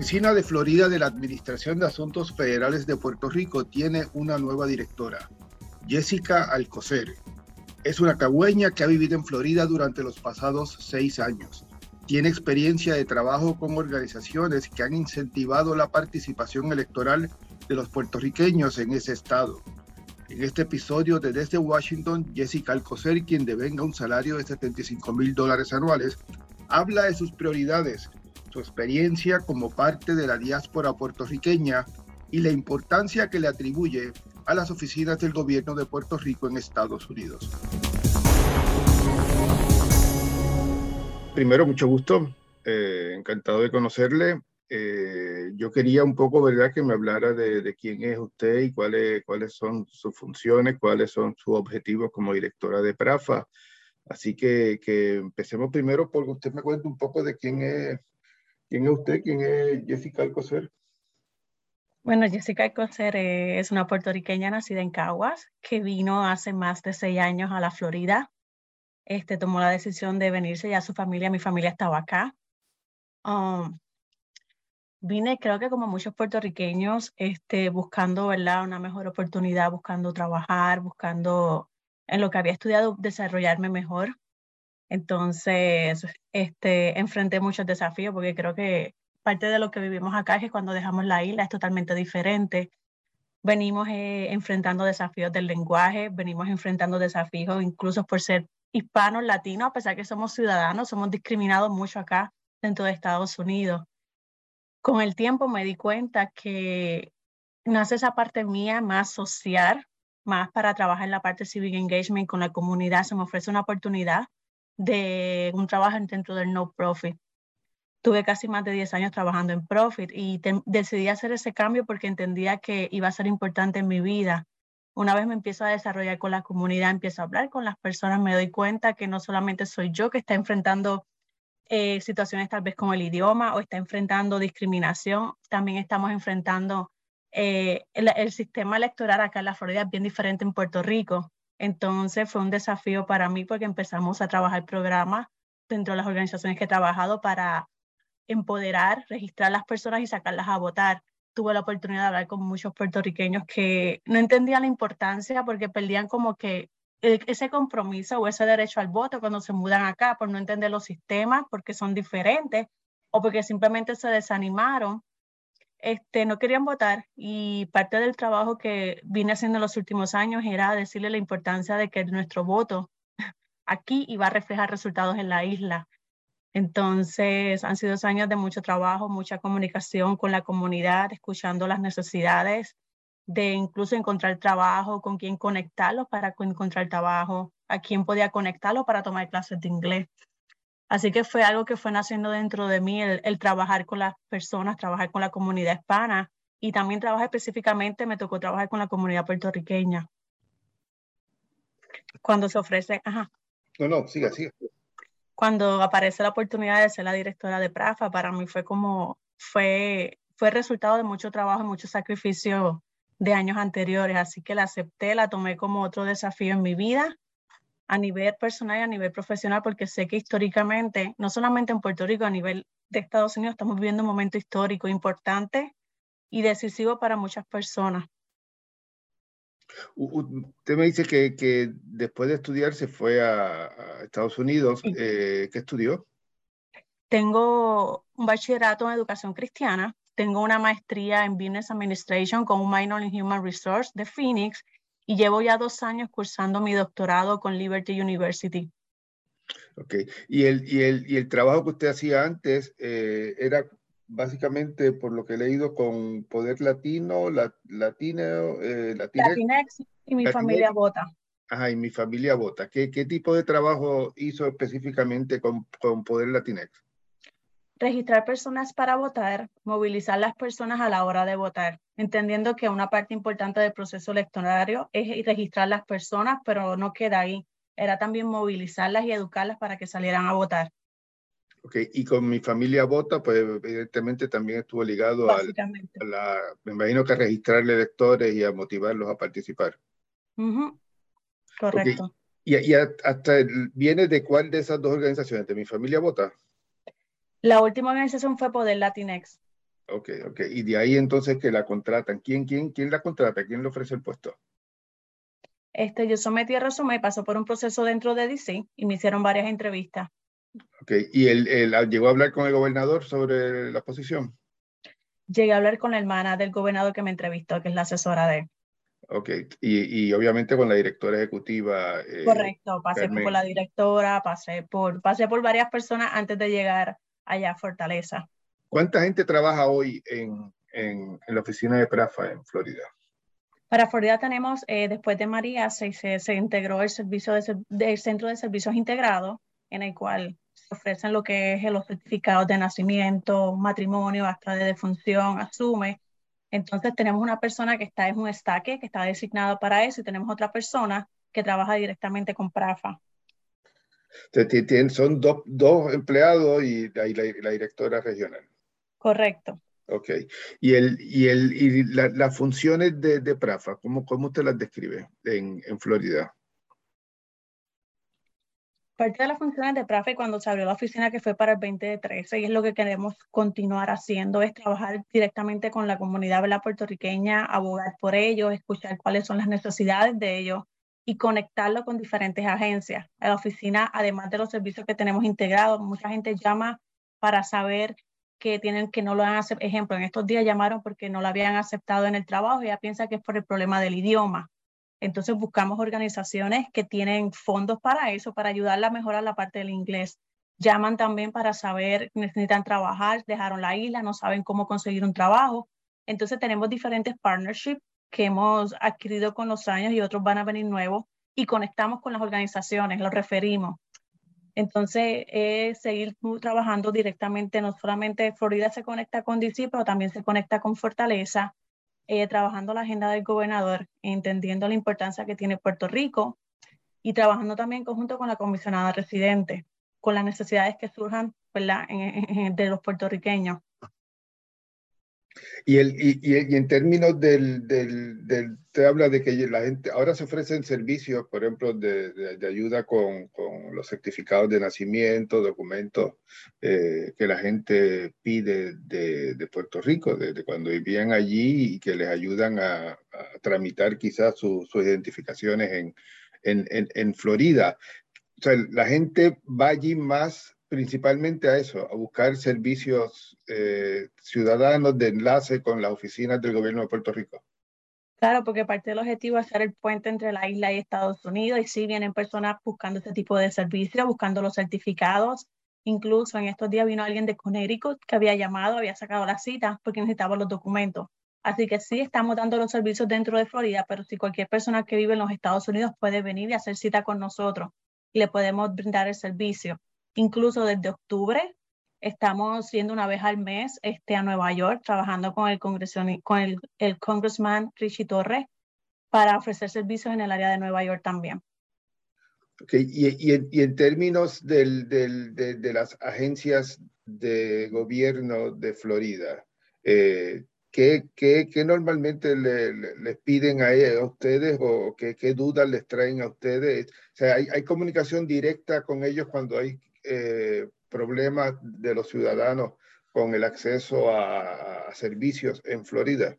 Oficina de Florida de la Administración de Asuntos Federales de Puerto Rico tiene una nueva directora, Jessica Alcocer. Es una cagüeña que ha vivido en Florida durante los pasados seis años. Tiene experiencia de trabajo con organizaciones que han incentivado la participación electoral de los puertorriqueños en ese estado. En este episodio de Desde Washington, Jessica Alcocer, quien devenga un salario de 75 mil dólares anuales, habla de sus prioridades su experiencia como parte de la diáspora puertorriqueña y la importancia que le atribuye a las oficinas del gobierno de Puerto Rico en Estados Unidos. Primero, mucho gusto, eh, encantado de conocerle. Eh, yo quería un poco, ¿verdad?, que me hablara de, quién es usted y cuáles, cuáles son sus funciones, cuáles son sus objetivos como directora de PRAFA. Así que, que empecemos primero porque usted me cuente un poco de quién es ¿Quién es usted? ¿Quién es Jessica Alcocer? Bueno, Jessica Alcocer es una puertorriqueña nacida en Caguas que vino hace más de seis años a la Florida. Este, tomó la decisión de venirse ya su familia, mi familia estaba acá. Um, vine, creo que como muchos puertorriqueños, este, buscando ¿verdad? una mejor oportunidad, buscando trabajar, buscando en lo que había estudiado desarrollarme mejor. Entonces, este, enfrenté muchos desafíos porque creo que parte de lo que vivimos acá es que cuando dejamos la isla es totalmente diferente. Venimos eh, enfrentando desafíos del lenguaje, venimos enfrentando desafíos incluso por ser hispanos, latinos, a pesar que somos ciudadanos, somos discriminados mucho acá dentro de Estados Unidos. Con el tiempo me di cuenta que nace esa parte mía más social, más para trabajar en la parte civic engagement con la comunidad, se me ofrece una oportunidad de un trabajo dentro del no profit. Tuve casi más de 10 años trabajando en profit y decidí hacer ese cambio porque entendía que iba a ser importante en mi vida. Una vez me empiezo a desarrollar con la comunidad, empiezo a hablar con las personas, me doy cuenta que no solamente soy yo que está enfrentando eh, situaciones tal vez con el idioma o está enfrentando discriminación, también estamos enfrentando eh, el, el, sistema electoral acá en la Florida es bien diferente en Puerto Rico. Entonces fue un desafío para mí porque empezamos a trabajar programas dentro de las organizaciones que he trabajado para empoderar, registrar a las personas y sacarlas a votar. Tuve la oportunidad de hablar con muchos puertorriqueños que no entendían la importancia porque perdían como que e, ese compromiso o ese derecho al voto cuando se mudan acá por no entender los sistemas, porque son diferentes o porque simplemente se desanimaron este, no querían votar y parte del trabajo que vine haciendo en los últimos años era decirle la importancia de que nuestro voto aquí iba a reflejar resultados en la isla. Entonces, han sido años de mucho trabajo, mucha comunicación con la comunidad, escuchando las necesidades de incluso encontrar trabajo, con quién conectarlos para encontrar trabajo, a quién podía conectarlo para tomar clases de inglés. Así que fue algo que fue naciendo dentro de mí, el, trabajar con las personas, trabajar con la comunidad hispana y también trabajar específicamente, me tocó trabajar con la comunidad puertorriqueña. Cuando se ofrece, ajá. No, no, siga, siga. Cuando aparece la oportunidad de ser la directora de PRAFA, para mí fue como, fue, fue resultado de mucho trabajo y mucho sacrificio de años anteriores, así que la acepté, la tomé como otro desafío en mi vida a nivel personal y a nivel profesional, porque sé que históricamente, no solamente en Puerto Rico, a nivel de Estados Unidos, estamos viviendo un momento histórico importante y decisivo para muchas personas. Usted me dice que, que después de estudiar se fue a, Estados Unidos. Eh, ¿Qué estudió? Tengo un bachillerato en educación cristiana, tengo una maestría en Business Administration con un minor en Human Resource de Phoenix y llevo ya dos años cursando mi doctorado con Liberty University. Ok, y el, y el, y el trabajo que usted hacía antes eh, era básicamente, por lo que he leído, con Poder Latino, la, Latino, eh, Latinex, y mi familia vota. Ajá, y mi familia vota. ¿Qué, ¿Qué, tipo de trabajo hizo específicamente con, con Poder Latinex? Registrar personas para votar, movilizar las personas a la hora de votar, entendiendo que una parte importante del proceso electoral es registrar las personas, pero no queda ahí. Era también movilizarlas y educarlas para que salieran a votar. Ok, y con mi familia vota, pues evidentemente también estuvo ligado a la, me imagino que a registrar electores y a motivarlos a participar. Correcto. ¿Y, y hasta viene de cuál de esas dos organizaciones? ¿De mi familia vota? La última organización fue Poder Latinex. Ok, ok. Y de ahí entonces que la contratan. ¿Quién, quién, quién la contrata? ¿Quién le ofrece el puesto? Este, yo sometí el resumen, pasó por un proceso dentro de DC y me hicieron varias entrevistas. Ok, ¿y él, llegó a hablar con el gobernador sobre la posición? Llegué a hablar con la hermana del gobernador que me entrevistó, que es la asesora de él. Ok, y, y obviamente con la directora ejecutiva. Eh, Correcto, pasé por la directora, pasé por, pasé por varias personas antes de llegar allá a Fortaleza. ¿Cuánta gente trabaja hoy en, en, en la oficina de PRAFA en Florida? Para Florida tenemos, eh, después de María, se, se, integró el servicio de, del Centro de Servicios Integrados, en el cual se ofrecen lo que es los certificados de nacimiento, matrimonio, acta de defunción, asume. Entonces tenemos una persona que está en un estaque, que está designado para eso, y tenemos otra persona que trabaja directamente con PRAFA. Son dos, dos empleados y la directora regional. Correcto. Ok. ¿Y, el, y, el, y las funciones de, de, PRAFA, ¿cómo, cómo usted las describe en, en Florida? Parte de las funciones de PRAFA cuando se abrió la oficina que fue para el 2013 y es lo que queremos continuar haciendo, es trabajar directamente con la comunidad la puertorriqueña, abogar por ellos, escuchar cuáles son las necesidades de ellos y conectarlo con diferentes agencias. En la oficina, además de los servicios que tenemos integrados, mucha gente llama para saber que tienen que no lo han aceptado. Ejemplo, en estos días llamaron porque no lo habían aceptado en el trabajo y ella piensa que es por el problema del idioma. Entonces buscamos organizaciones que tienen fondos para eso, para ayudarla a mejorar la parte del inglés. Llaman también para saber, necesitan trabajar, dejaron la isla, no saben cómo conseguir un trabajo. Entonces tenemos diferentes partnerships que hemos adquirido con los años y otros van a venir nuevos y conectamos con las organizaciones, los referimos. Entonces, es seguir trabajando directamente, no solamente Florida se conecta con DC, pero también se conecta con Fortaleza, eh, trabajando la agenda del gobernador, entendiendo la importancia que tiene Puerto Rico y trabajando también en conjunto con la comisionada residente, con las necesidades que surjan de los puertorriqueños. Y, el, y, y, en términos del, del, del, te habla de que la gente, ahora se ofrecen servicios, por ejemplo, de, de, ayuda con, con, los certificados de nacimiento, documentos eh, que la gente pide de, de Puerto Rico, desde cuando vivían allí y que les ayudan a, a tramitar quizás sus identificaciones en, en, en, en Florida. O sea, la gente va allí más principalmente a eso, a buscar servicios eh, ciudadanos de enlace con las oficinas del gobierno de Puerto Rico. Claro, porque parte del objetivo es ser el puente entre la isla y Estados Unidos y sí vienen personas buscando este tipo de servicios, buscando los certificados. Incluso en estos días vino alguien de Connecticut que había llamado, había sacado la cita porque necesitaba los documentos. Así que sí estamos dando los servicios dentro de Florida, pero si cualquier persona que vive en los Estados Unidos puede venir y hacer cita con nosotros y le podemos brindar el servicio. Incluso desde octubre estamos yendo una vez al mes este, a Nueva York trabajando con el, con el, el congressman Richie Torres para ofrecer servicios en el área de Nueva York también. Okay. Y, y, en términos del, del, de, las agencias de gobierno de Florida, eh, ¿qué, qué, qué, normalmente le, le, les piden a, a ustedes o qué, qué, dudas les traen a ustedes? O sea, ¿hay, ¿hay, comunicación directa con ellos cuando hay eh, problemas de los ciudadanos con el acceso a, a, servicios en Florida?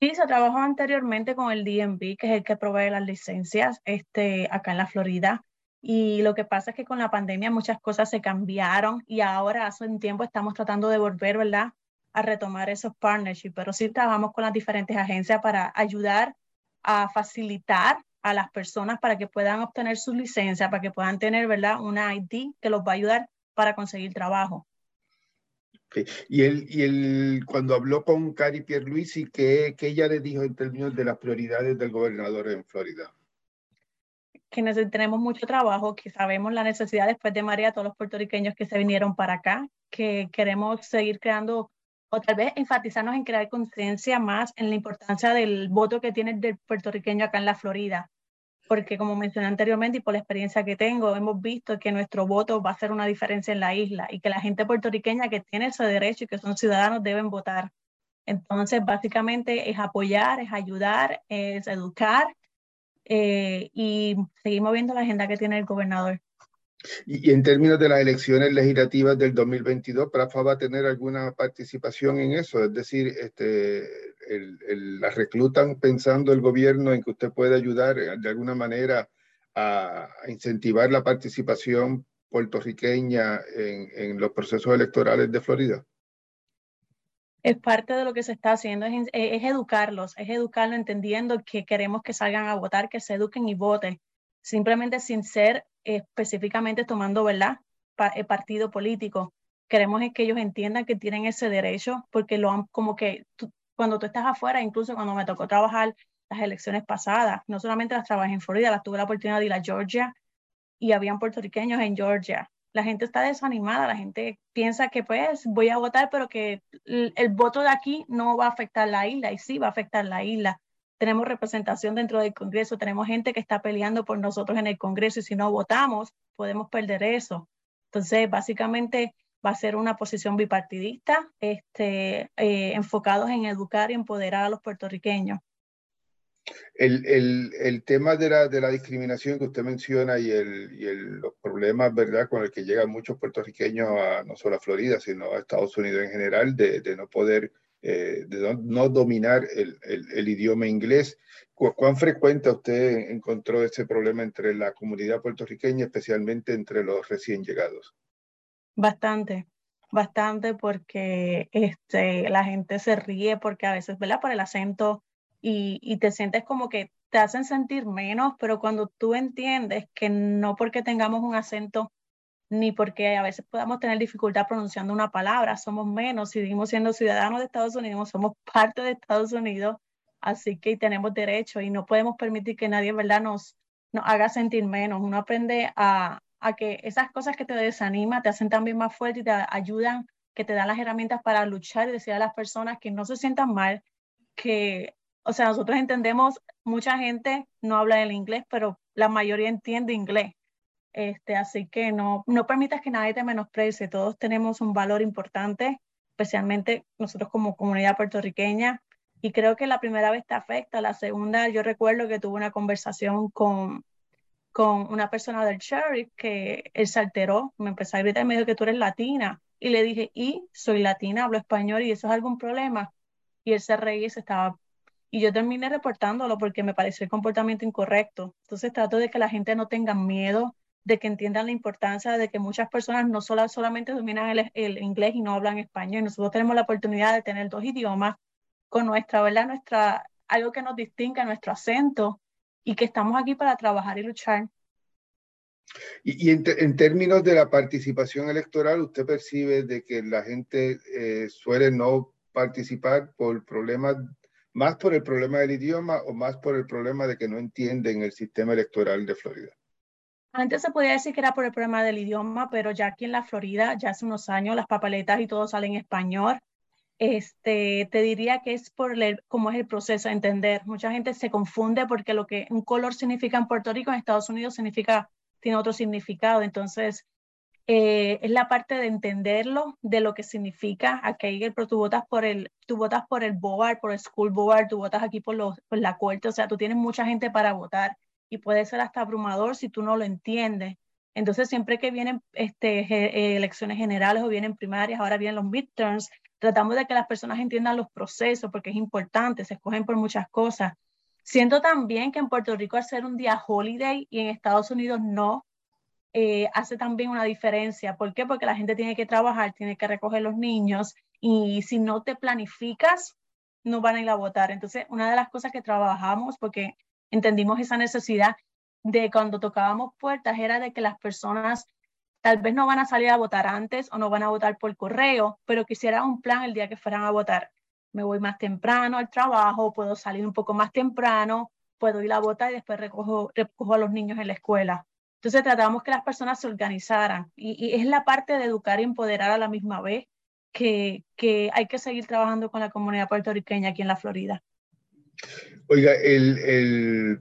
Sí, se trabajó anteriormente con el DMV, que es el que provee las licencias este, acá en la Florida. Y lo que pasa es que con la pandemia muchas cosas se cambiaron y ahora hace un tiempo estamos tratando de volver, ¿verdad? A retomar esos partnerships, pero sí trabajamos con las diferentes agencias para ayudar a facilitar a las personas para que puedan obtener su licencia, para que puedan tener, ¿verdad? Una ID que los va a ayudar para conseguir trabajo. Okay. Y él, y él, cuando habló con Cari Pierluisi, ¿qué, ¿qué ella le dijo en términos de las prioridades del gobernador en Florida? Que tenemos mucho trabajo, que sabemos la necesidad después de María, todos los puertorriqueños que se vinieron para acá, que queremos seguir creando o tal vez enfatizarnos en crear conciencia más en la importancia del voto que tiene el puertorriqueño acá en la Florida porque como mencioné anteriormente y por la experiencia que tengo, hemos visto que nuestro voto va a hacer una diferencia en la isla y que la gente puertorriqueña que tiene ese derecho y que son ciudadanos deben votar. Entonces, básicamente es apoyar, es ayudar, es educar eh, y seguir moviendo la agenda que tiene el gobernador. Y, en términos de las elecciones legislativas del 2022, ¿Prafa va a tener alguna participación en eso? Es decir, este, ¿la reclutan pensando el gobierno en que usted puede ayudar de alguna manera a, incentivar la participación puertorriqueña en, los procesos electorales de Florida? Es parte de lo que se está haciendo, es, educarlos, es educarlos entendiendo que queremos que salgan a votar, que se eduquen y voten simplemente sin ser específicamente tomando, ¿verdad?, el partido político. Queremos es que ellos entiendan que tienen ese derecho, porque lo han, como que cuando tú estás afuera, incluso cuando me tocó trabajar las elecciones pasadas, no solamente las trabajé en Florida, las tuve la oportunidad de ir a Georgia y habían puertorriqueños en Georgia. La gente está desanimada, la gente piensa que pues voy a votar, pero que el voto de aquí no va a afectar la isla y sí va a afectar la isla tenemos representación dentro del Congreso, tenemos gente que está peleando por nosotros en el Congreso y si no votamos, podemos perder eso. Entonces, básicamente va a ser una posición bipartidista, este, eh, enfocados en educar y empoderar a los puertorriqueños. El, el, el, tema de la, de la, discriminación que usted menciona y, el, y los problemas, ¿verdad?, con el que llegan muchos puertorriqueños a, no solo a Florida, sino a Estados Unidos en general, de, de no poder eh, de no, dominar el, el, idioma inglés. ¿Cuán frecuente usted encontró ese problema entre la comunidad puertorriqueña, especialmente entre los recién llegados? Bastante, bastante porque este, la gente se ríe porque a veces, ¿verdad? Por el acento y, y te sientes como que te hacen sentir menos, pero cuando tú entiendes que no porque tengamos un acento ni porque a veces podamos tener dificultad pronunciando una palabra, somos menos, seguimos siendo ciudadanos de Estados Unidos, somos parte de Estados Unidos, así que tenemos derecho y no podemos permitir que nadie, ¿verdad?, nos, nos haga sentir menos. Uno aprende a, a que esas cosas que te desaniman te hacen también más fuerte y te ayudan, que te dan las herramientas para luchar y decir a las personas que no se sientan mal, que, o sea, nosotros entendemos, mucha gente no habla el inglés, pero la mayoría entiende inglés. Este, así que no, no permitas que nadie te menosprecie. Todos tenemos un valor importante, especialmente nosotros como comunidad puertorriqueña. Y creo que la primera vez te afecta, la segunda, yo recuerdo que tuve una conversación con, con una persona del sheriff que él se alteró, me empezó a gritar y me que tú eres latina. Y le dije, y soy latina, hablo español y eso es algún problema. Y él se reía y se estaba... Y yo terminé reportándolo porque me pareció el comportamiento incorrecto. Entonces trato de que la gente no tenga miedo de que entiendan la importancia de que muchas personas no solo, solamente dominan el, inglés y no hablan español. Nosotros tenemos la oportunidad de tener dos idiomas con nuestra, ¿verdad? Nuestra, algo que nos distinga, nuestro acento, y que estamos aquí para trabajar y luchar. Y, en, términos de la participación electoral, ¿usted percibe de que la gente eh, suele no participar por problemas, más por el problema del idioma o más por el problema de que no entienden el sistema electoral de Florida? Antes se podía decir que era por el problema del idioma, pero ya aquí en la Florida, ya hace unos años, las papeletas y todo salen en español. Este, te diría que es por el, cómo es el proceso de entender. Mucha gente se confunde porque lo que un color significa en Puerto Rico, en Estados Unidos significa, tiene otro significado. Entonces, eh, es la parte de entenderlo, de lo que significa. Aquí pero tú votas por el, tú votas por el board, por el school board, tú votas aquí por, los, por la corte, o sea, tú tienes mucha gente para votar y puede ser hasta abrumador si tú no lo entiendes. Entonces, siempre que vienen este, eh, elecciones generales o vienen primarias, ahora vienen los midterms, tratamos de que las personas entiendan los procesos porque es importante, se escogen por muchas cosas. Siento también que en Puerto Rico hacer un día holiday y en Estados Unidos no, eh, hace también una diferencia. ¿Por qué? Porque la gente tiene que trabajar, tiene que recoger los niños y si no te planificas, no van a ir a votar. Entonces, una de las cosas que trabajamos, porque entendimos esa necesidad de cuando tocábamos puertas era de que las personas tal vez no van a salir a votar antes o no van a votar por correo, pero quisiera un plan el día que fueran a votar. Me voy más temprano al trabajo, puedo salir un poco más temprano, puedo ir a votar y después recojo, recojo a los niños en la escuela. Entonces tratamos que las personas se organizaran y, y, es la parte de educar y empoderar a la misma vez que, que hay que seguir trabajando con la comunidad puertorriqueña aquí en la Florida. Oiga, el, el,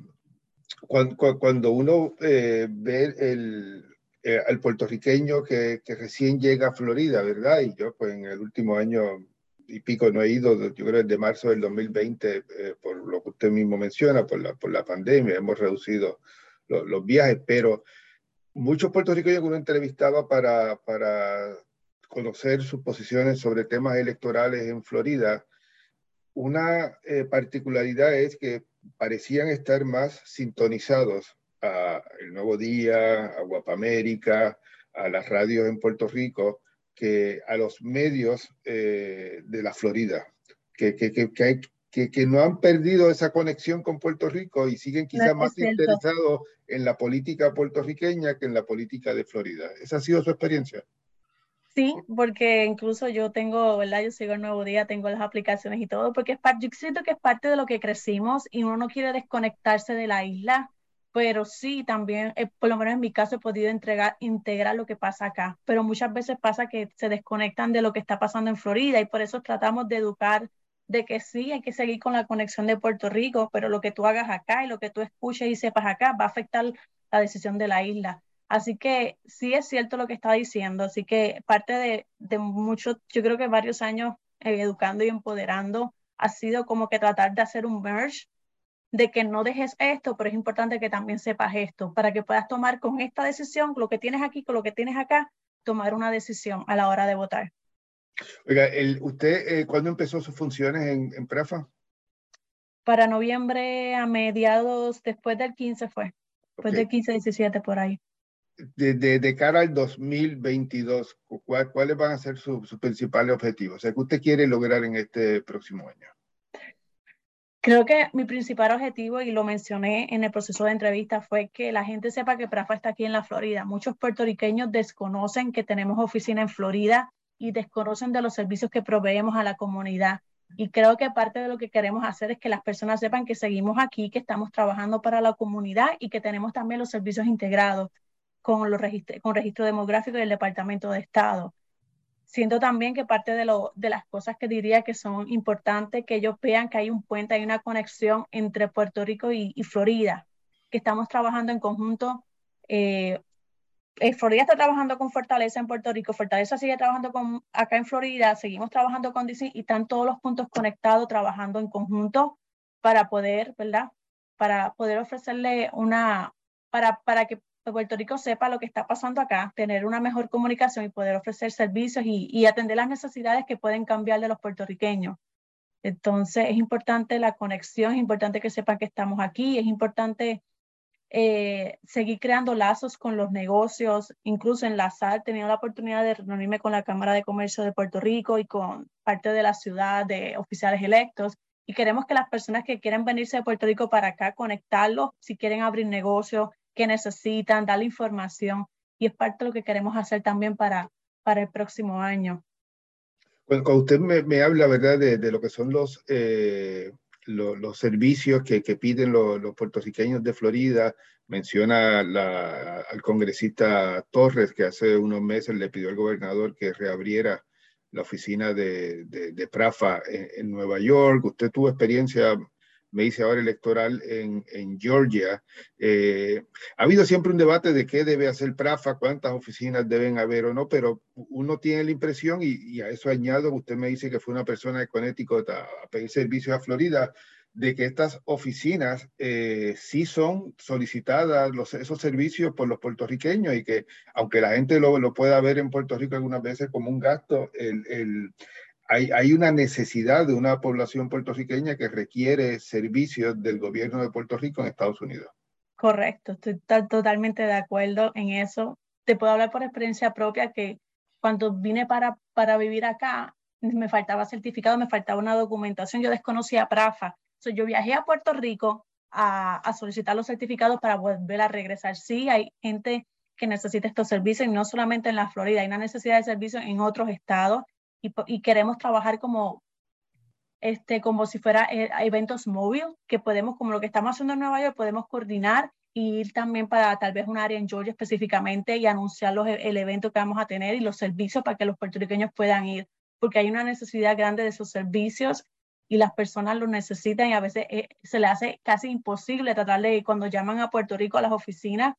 cuando, uno eh, ve el, eh, al puertorriqueño que, que, recién llega a Florida, ¿verdad? Y yo pues en el último año y pico no he ido, yo creo desde marzo del 2020, eh, por lo que usted mismo menciona, por la, por la pandemia, hemos reducido los viajes, pero muchos puertorriqueños que uno entrevistaba para, para conocer sus posiciones sobre temas electorales en Florida, una eh, particularidad es que parecían estar más sintonizados a El Nuevo Día, a Guapamérica, a las radios en Puerto Rico, que a los medios eh, de la Florida, que, que, que, que, que, no han perdido esa conexión con Puerto Rico y siguen quizás más interesados en la política puertorriqueña que en la política de Florida. ¿Esa ha sido su experiencia? Sí, porque incluso yo tengo, ¿verdad? Yo sigo el nuevo día, tengo las aplicaciones y todo, porque es parte, yo siento que es parte de lo que crecimos y uno no quiere desconectarse de la isla, pero sí también, eh, por lo menos en mi caso, he podido entregar, integrar lo que pasa acá, pero muchas veces pasa que se desconectan de lo que está pasando en Florida y por eso tratamos de educar de que sí, hay que seguir con la conexión de Puerto Rico, pero lo que tú hagas acá y lo que tú escuches y sepas acá va a afectar la decisión de la isla. Así que sí es cierto lo que está diciendo, así que parte de, de mucho, yo creo que varios años eh, educando y empoderando ha sido como que tratar de hacer un merge de que no dejes esto, pero es importante que también sepas esto, para que puedas tomar con esta decisión, lo que tienes aquí, con lo que tienes acá, tomar una decisión a la hora de votar. Oiga, el, ¿usted eh, cuándo empezó sus funciones en, en PRAFA? Para noviembre a mediados, después del 15 fue, después okay. del 15, 17 por ahí de, de, de, cara al 2022, ¿cuál, ¿cuáles van a ser sus su principales objetivos? O sea, ¿qué usted quiere lograr en este próximo año? Creo que mi principal objetivo, y lo mencioné en el proceso de entrevista, fue que la gente sepa que PRAFA está aquí en la Florida. Muchos puertorriqueños desconocen que tenemos oficina en Florida y desconocen de los servicios que proveemos a la comunidad. Y creo que parte de lo que queremos hacer es que las personas sepan que seguimos aquí, que estamos trabajando para la comunidad y que tenemos también los servicios integrados con, los con registro demográfico del Departamento de Estado. Siento también que parte de, lo, de las cosas que diría que son importantes, que ellos vean que hay un puente, hay una conexión entre Puerto Rico y, Florida, que estamos trabajando en conjunto. Eh, eh, Florida está trabajando con Fortaleza en Puerto Rico, Fortaleza sigue trabajando con, acá en Florida, seguimos trabajando con DC y están todos los puntos conectados trabajando en conjunto para poder, ¿verdad? Para poder ofrecerle una, para, para que Puerto Rico sepa lo que está pasando acá, tener una mejor comunicación y poder ofrecer servicios y, atender las necesidades que pueden cambiar de los puertorriqueños. Entonces, es importante la conexión, es importante que sepan que estamos aquí, es importante eh, seguir creando lazos con los negocios, incluso enlazar, tenido la oportunidad de reunirme con la Cámara de Comercio de Puerto Rico y con parte de la ciudad de oficiales electos. Y queremos que las personas que quieren venirse de Puerto Rico para acá, conectarlos, si quieren abrir negocios, que necesitan, darle información y es parte de lo que queremos hacer también para, para el próximo año. Cuando, cuando usted me, me, habla, ¿verdad?, de, de, lo que son los, eh, lo, los servicios que, que piden lo, los puertorriqueños de Florida, menciona la, al congresista Torres, que hace unos meses le pidió al gobernador que reabriera la oficina de, de, de Prafa en, en, Nueva York. Usted tuvo experiencia me dice ahora electoral en, en Georgia. Eh, ha habido siempre un debate de qué debe hacer PRAFA, cuántas oficinas deben haber o no, pero uno tiene la impresión, y, y a eso añado, usted me dice que fue una persona de Connecticut a, a pedir servicios a Florida, de que estas oficinas eh, sí son solicitadas, los, esos servicios por los puertorriqueños y que aunque la gente lo, lo pueda ver en Puerto Rico algunas veces como un gasto, el, el, hay, una necesidad de una población puertorriqueña que requiere servicios del gobierno de Puerto Rico en Estados Unidos. Correcto, estoy totalmente de acuerdo en eso. Te puedo hablar por experiencia propia que cuando vine para, para vivir acá, me faltaba certificado, me faltaba una documentación, yo desconocía PRAFA. So, yo viajé a Puerto Rico a, a solicitar los certificados para volver a regresar. Sí, hay gente que necesita estos servicios y no solamente en la Florida, hay una necesidad de servicios en otros estados y, queremos trabajar como, este, como si fuera eh, eventos móviles, que podemos, como lo que estamos haciendo en Nueva York, podemos coordinar y ir también para tal vez un área en Georgia específicamente y anunciar los, el evento que vamos a tener y los servicios para que los puertorriqueños puedan ir, porque hay una necesidad grande de esos servicios y las personas lo necesitan y a veces eh, se le hace casi imposible tratar de, cuando llaman a Puerto Rico a las oficinas,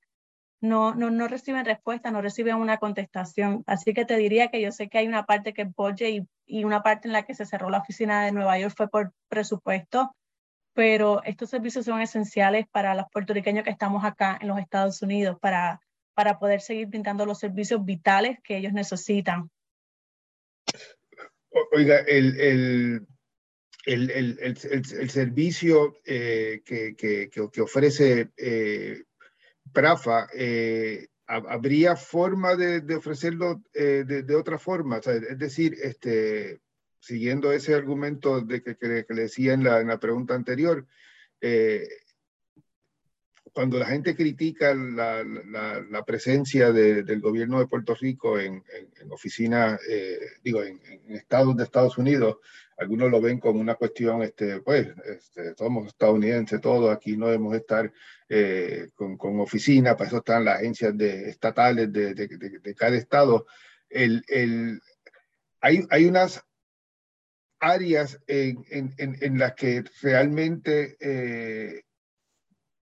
no, no, no reciben respuesta, no reciben una contestación. Así que te diría que yo sé que hay una parte que es y, y una parte en la que se cerró la oficina de Nueva York fue por presupuesto, pero estos servicios son esenciales para los puertorriqueños que estamos acá en los Estados Unidos, para para poder seguir brindando los servicios vitales que ellos necesitan. Oiga, el, el, el, el servicio eh, que, que, que, ofrece eh, Prafa, eh, ¿habría forma de, de ofrecerlo de, de, otra forma? es decir, este, siguiendo ese argumento de que, que, le decía en la, en la pregunta anterior, cuando la gente critica la, la, presencia del gobierno de Puerto Rico en, en, oficinas, eh, digo, en, estados de Estados Unidos, algunos lo ven como una cuestión, este, pues, este, somos estadounidenses todos, aquí no debemos estar eh, con, con oficinas, para eso están las agencias de, estatales de, de, de cada estado. El, el, hay, hay unas áreas en, en, en, las que realmente eh,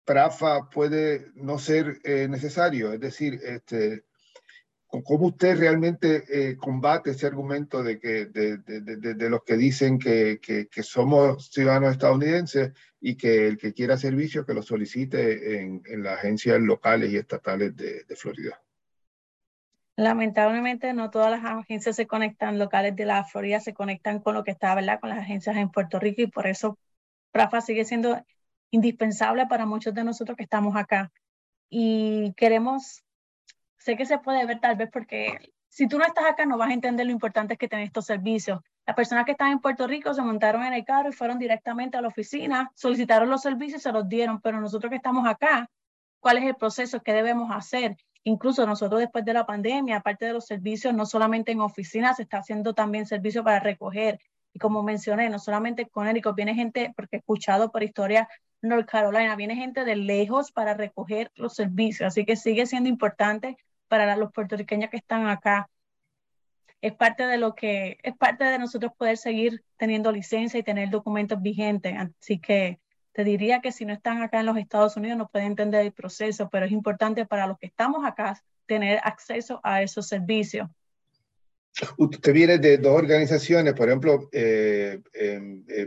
Prafa puede no ser eh, necesario. Es decir, este, ¿cómo usted realmente eh, combate ese argumento de, que, de, de, de los que dicen que, que, que, somos ciudadanos estadounidenses y que el que quiera servicio que lo solicite en, en las agencias locales y estatales de, Florida? Lamentablemente no todas las agencias se conectan locales de la Florida, se conectan con lo que está, ¿verdad? Con las agencias en Puerto Rico y por eso Prafa sigue siendo indispensable para muchos de nosotros que estamos acá. Y queremos, sé que se puede ver tal vez porque si tú no estás acá no vas a entender lo importante que tener estos servicios. Las personas que están en Puerto Rico se montaron en el carro y fueron directamente a la oficina, solicitaron los servicios y se los dieron, pero nosotros que estamos acá, ¿cuál es el proceso? ¿Qué debemos hacer? Incluso nosotros después de la pandemia, aparte de los servicios, no solamente en oficinas, se está haciendo también servicio para recoger. Y como mencioné, no solamente con Érico, viene gente, porque he escuchado por historia North Carolina. Viene gente de lejos para recoger los servicios, así que sigue siendo importante para los puertorriqueños que están acá. Es parte de lo que, es parte de nosotros poder seguir teniendo licencia y tener documentos vigentes. Así que te diría que si no están acá en los Estados Unidos no pueden entender el proceso, pero es importante para los que estamos acá tener acceso a esos servicios. Usted viene de dos organizaciones, por ejemplo, eh,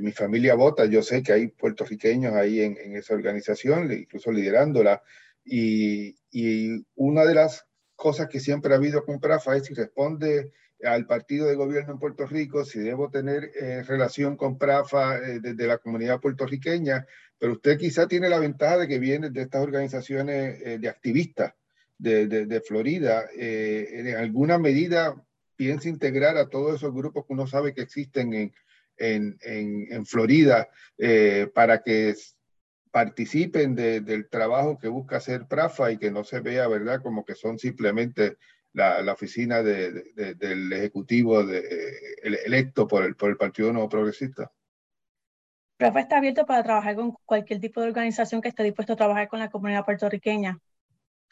mi familia vota, yo sé que hay puertorriqueños ahí en, esa organización, incluso liderándola, y, y, una de las cosas que siempre ha habido con PRAFA es si responde al partido de gobierno en Puerto Rico, si debo tener eh, relación con PRAFA eh, desde la comunidad puertorriqueña, pero usted quizá tiene la ventaja de que viene de estas organizaciones de activistas de, de, de Florida. en alguna medida piensa integrar a todos esos grupos que uno sabe que existen en, en, en, Florida eh, para que participen del trabajo que busca hacer Prafa y que no se vea, ¿verdad?, como que son simplemente la, oficina de, del Ejecutivo electo por el, por el Partido Nuevo Progresista. Prafa está abierto para trabajar con cualquier tipo de organización que esté dispuesto a trabajar con la comunidad puertorriqueña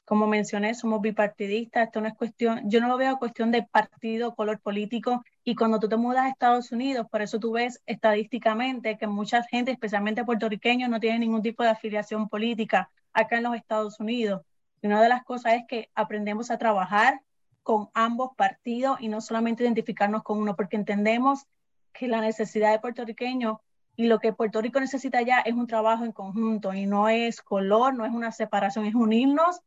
como mencioné, somos bipartidistas, esto no es cuestión, yo no lo veo cuestión de partido, color político, y cuando tú te mudas a Estados Unidos, por eso tú ves estadísticamente que mucha gente, especialmente puertorriqueños, no tienen ningún tipo de afiliación política acá en los Estados Unidos. Y una de las cosas es que aprendemos a trabajar con ambos partidos y no solamente identificarnos con uno, porque entendemos que la necesidad de puertorriqueños y lo que Puerto Rico necesita ya es un trabajo en conjunto y no es color, no es una separación, es unirnos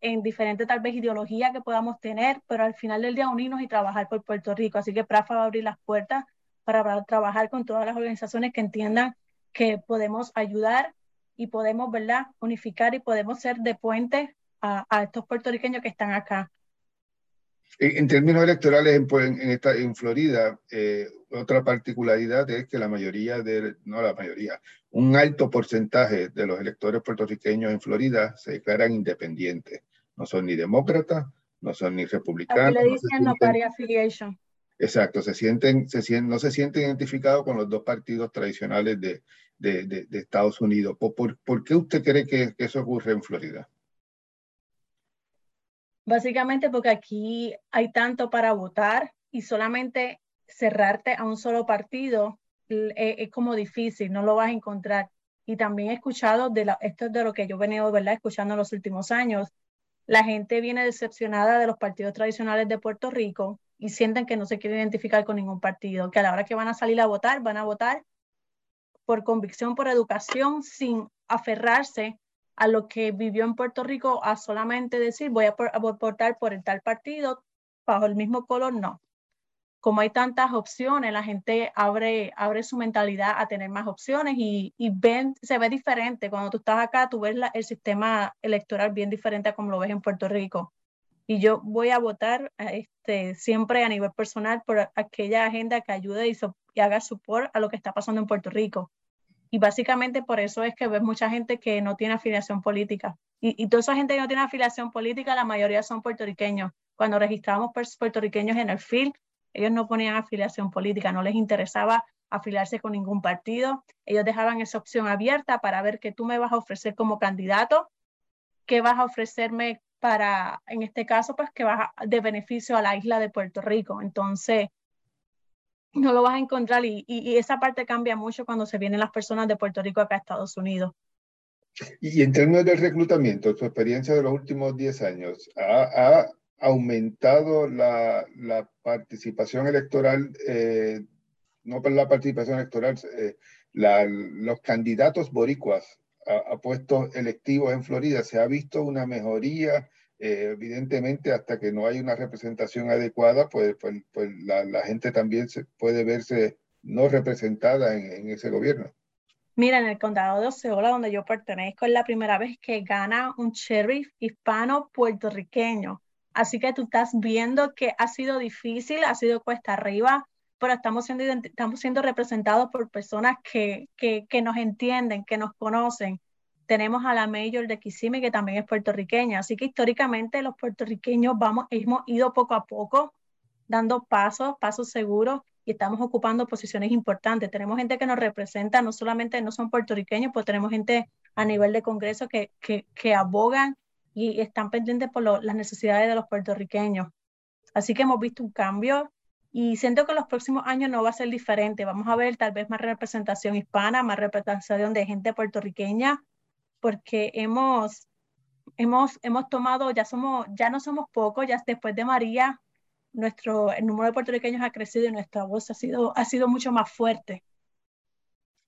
en diferentes tal vez ideologías que podamos tener, pero al final del día unirnos y trabajar por Puerto Rico. Así que PRAFA va a abrir las puertas para trabajar con todas las organizaciones que entiendan que podemos ayudar y podemos, ¿verdad?, unificar y podemos ser de puente a, a estos puertorriqueños que están acá. En, términos electorales en, pues, en, esta, en Florida, eh, otra particularidad es que la mayoría de, no la mayoría, un alto porcentaje de los electores puertorriqueños en Florida se declaran independientes. No son ni demócratas, no son ni republicanos. le dicen no, affiliation. Exacto, se sienten, se sienten, no se sienten identificados con los dos partidos tradicionales de, de, de, Estados Unidos. ¿Por, por, por qué usted cree que, que eso ocurre en Florida? Básicamente porque aquí hay tanto para votar y solamente cerrarte a un solo partido e, es, como difícil, no lo vas a encontrar. Y también he escuchado, de la, esto es de lo que yo he venido ¿verdad? escuchando en los últimos años, la gente viene decepcionada de los partidos tradicionales de Puerto Rico y sienten que no se quiere identificar con ningún partido, que a la hora que van a salir a votar, van a votar por convicción, por educación, sin aferrarse a lo que vivió en Puerto Rico a solamente decir voy a, votar por el tal partido bajo el mismo color, no. Como hay tantas opciones, la gente abre, abre su mentalidad a tener más opciones y, y ven, se ve diferente. Cuando tú estás acá, tú ves el sistema electoral bien diferente a como lo ves en Puerto Rico. Y yo voy a votar este, siempre a nivel personal por aquella agenda que ayude y, y haga support a lo que está pasando en Puerto Rico. Y básicamente por eso es que ves mucha gente que no tiene afiliación política. Y, y toda esa gente que no tiene afiliación política, la mayoría son puertorriqueños. Cuando registramos puertorriqueños en el FIL, ellos no ponían afiliación política, no les interesaba afiliarse con ningún partido. Ellos dejaban esa opción abierta para ver qué tú me vas a ofrecer como candidato, qué vas a ofrecerme para, en este caso, pues que vas de beneficio a la isla de Puerto Rico. Entonces, no lo vas a encontrar y, y, esa parte cambia mucho cuando se vienen las personas de Puerto Rico acá a Estados Unidos. Y en términos del reclutamiento, tu experiencia de los últimos 10 años, ¿ha, ha aumentado la, la, participación electoral, eh, no la participación electoral, eh, la, los candidatos boricuas a, a, puestos electivos en Florida? ¿Se ha visto una mejoría eh, evidentemente hasta que no hay una representación adecuada, pues, pues, pues la, la, gente también se puede verse no representada en, en, ese gobierno. Mira, en el condado de Osceola, donde yo pertenezco, es la primera vez que gana un sheriff hispano puertorriqueño. Así que tú estás viendo que ha sido difícil, ha sido cuesta arriba, pero estamos siendo, estamos siendo representados por personas que, que, nos entienden, que nos conocen tenemos a la mayor de Kissimmee, que también es puertorriqueña. Así que históricamente los puertorriqueños vamos, hemos ido poco a poco dando pasos, pasos seguros y estamos ocupando posiciones importantes. Tenemos gente que nos representa, no solamente no son puertorriqueños, pues tenemos gente a nivel de Congreso que, que, que abogan y están pendientes por las necesidades de los puertorriqueños. Así que hemos visto un cambio y siento que los próximos años no va a ser diferente. Vamos a ver tal vez más representación hispana, más representación de gente puertorriqueña, porque hemos, hemos, hemos tomado, ya, somos, ya no somos pocos, ya después de María, nuestro, el número de puertorriqueños ha crecido y nuestra voz ha sido, ha sido mucho más fuerte.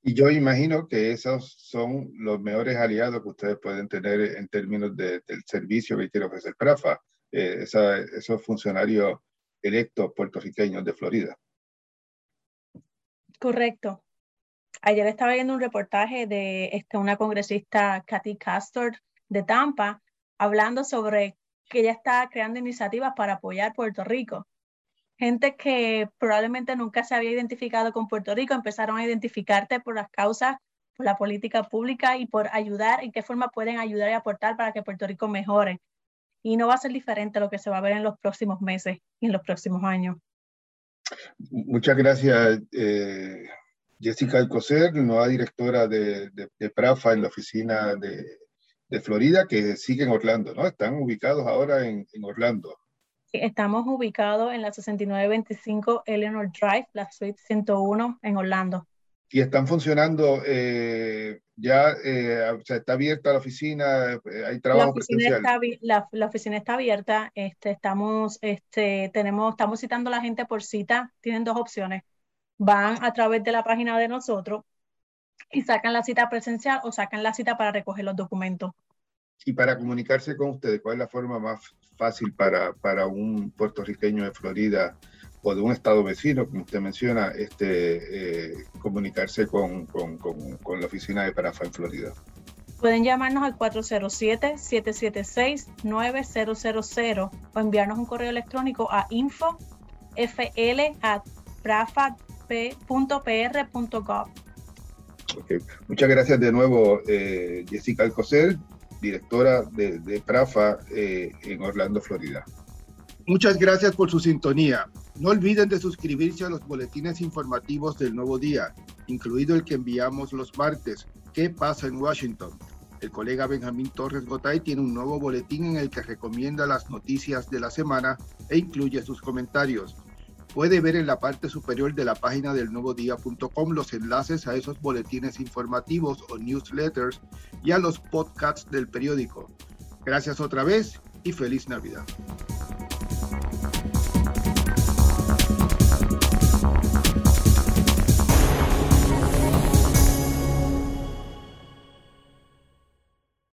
Y yo imagino que esos son los mejores aliados que ustedes pueden tener en términos de, del servicio que quiere ofrecer PRAFA, eh, esa, esos funcionarios electos puertorriqueños de Florida. Correcto. Ayer estaba viendo un reportaje de este, una congresista, Kathy Castor, de Tampa, hablando sobre que ella está creando iniciativas para apoyar Puerto Rico. Gente que probablemente nunca se había identificado con Puerto Rico, empezaron a identificarte por las causas, por la política pública y por ayudar, en qué forma pueden ayudar y aportar para que Puerto Rico mejore. Y no va a ser diferente lo que se va a ver en los próximos meses y en los próximos años. Muchas gracias, eh, Jessica Alcocer, nueva directora de, de, de, PRAFA en la oficina de, de, Florida, que sigue en Orlando, ¿no? Están ubicados ahora en, en Orlando. Estamos ubicados en la 6925 Eleanor Drive, la suite 101 en Orlando. Y están funcionando eh, ya, eh, o sea, está abierta la oficina, eh, hay trabajo la oficina Está, la, la, oficina está abierta, este, estamos, este, tenemos, estamos citando a la gente por cita, tienen dos opciones van a través de la página de nosotros y sacan la cita presencial o sacan la cita para recoger los documentos. Y para comunicarse con ustedes, ¿cuál es la forma más fácil para, para un puertorriqueño de Florida o de un estado vecino, como usted menciona, este, eh, comunicarse con, con, con, con, la oficina de Parafa en Florida? Pueden llamarnos al 407-776-9000 o enviarnos un correo electrónico a info.fl.prafa.com .pr.gov. Okay. Muchas gracias de nuevo, eh, Jessica Alcocer, directora de, de PRAFA eh, en Orlando, Florida. Muchas gracias por su sintonía. No olviden de suscribirse a los boletines informativos del nuevo día, incluido el que enviamos los martes, ¿Qué pasa en Washington? El colega Benjamín Torres Gotay tiene un nuevo boletín en el que recomienda las noticias de la semana e incluye sus comentarios. Puede ver en la parte superior de la página del nuevodía.com los enlaces a esos boletines informativos o newsletters y a los podcasts del periódico. Gracias otra vez y feliz Navidad.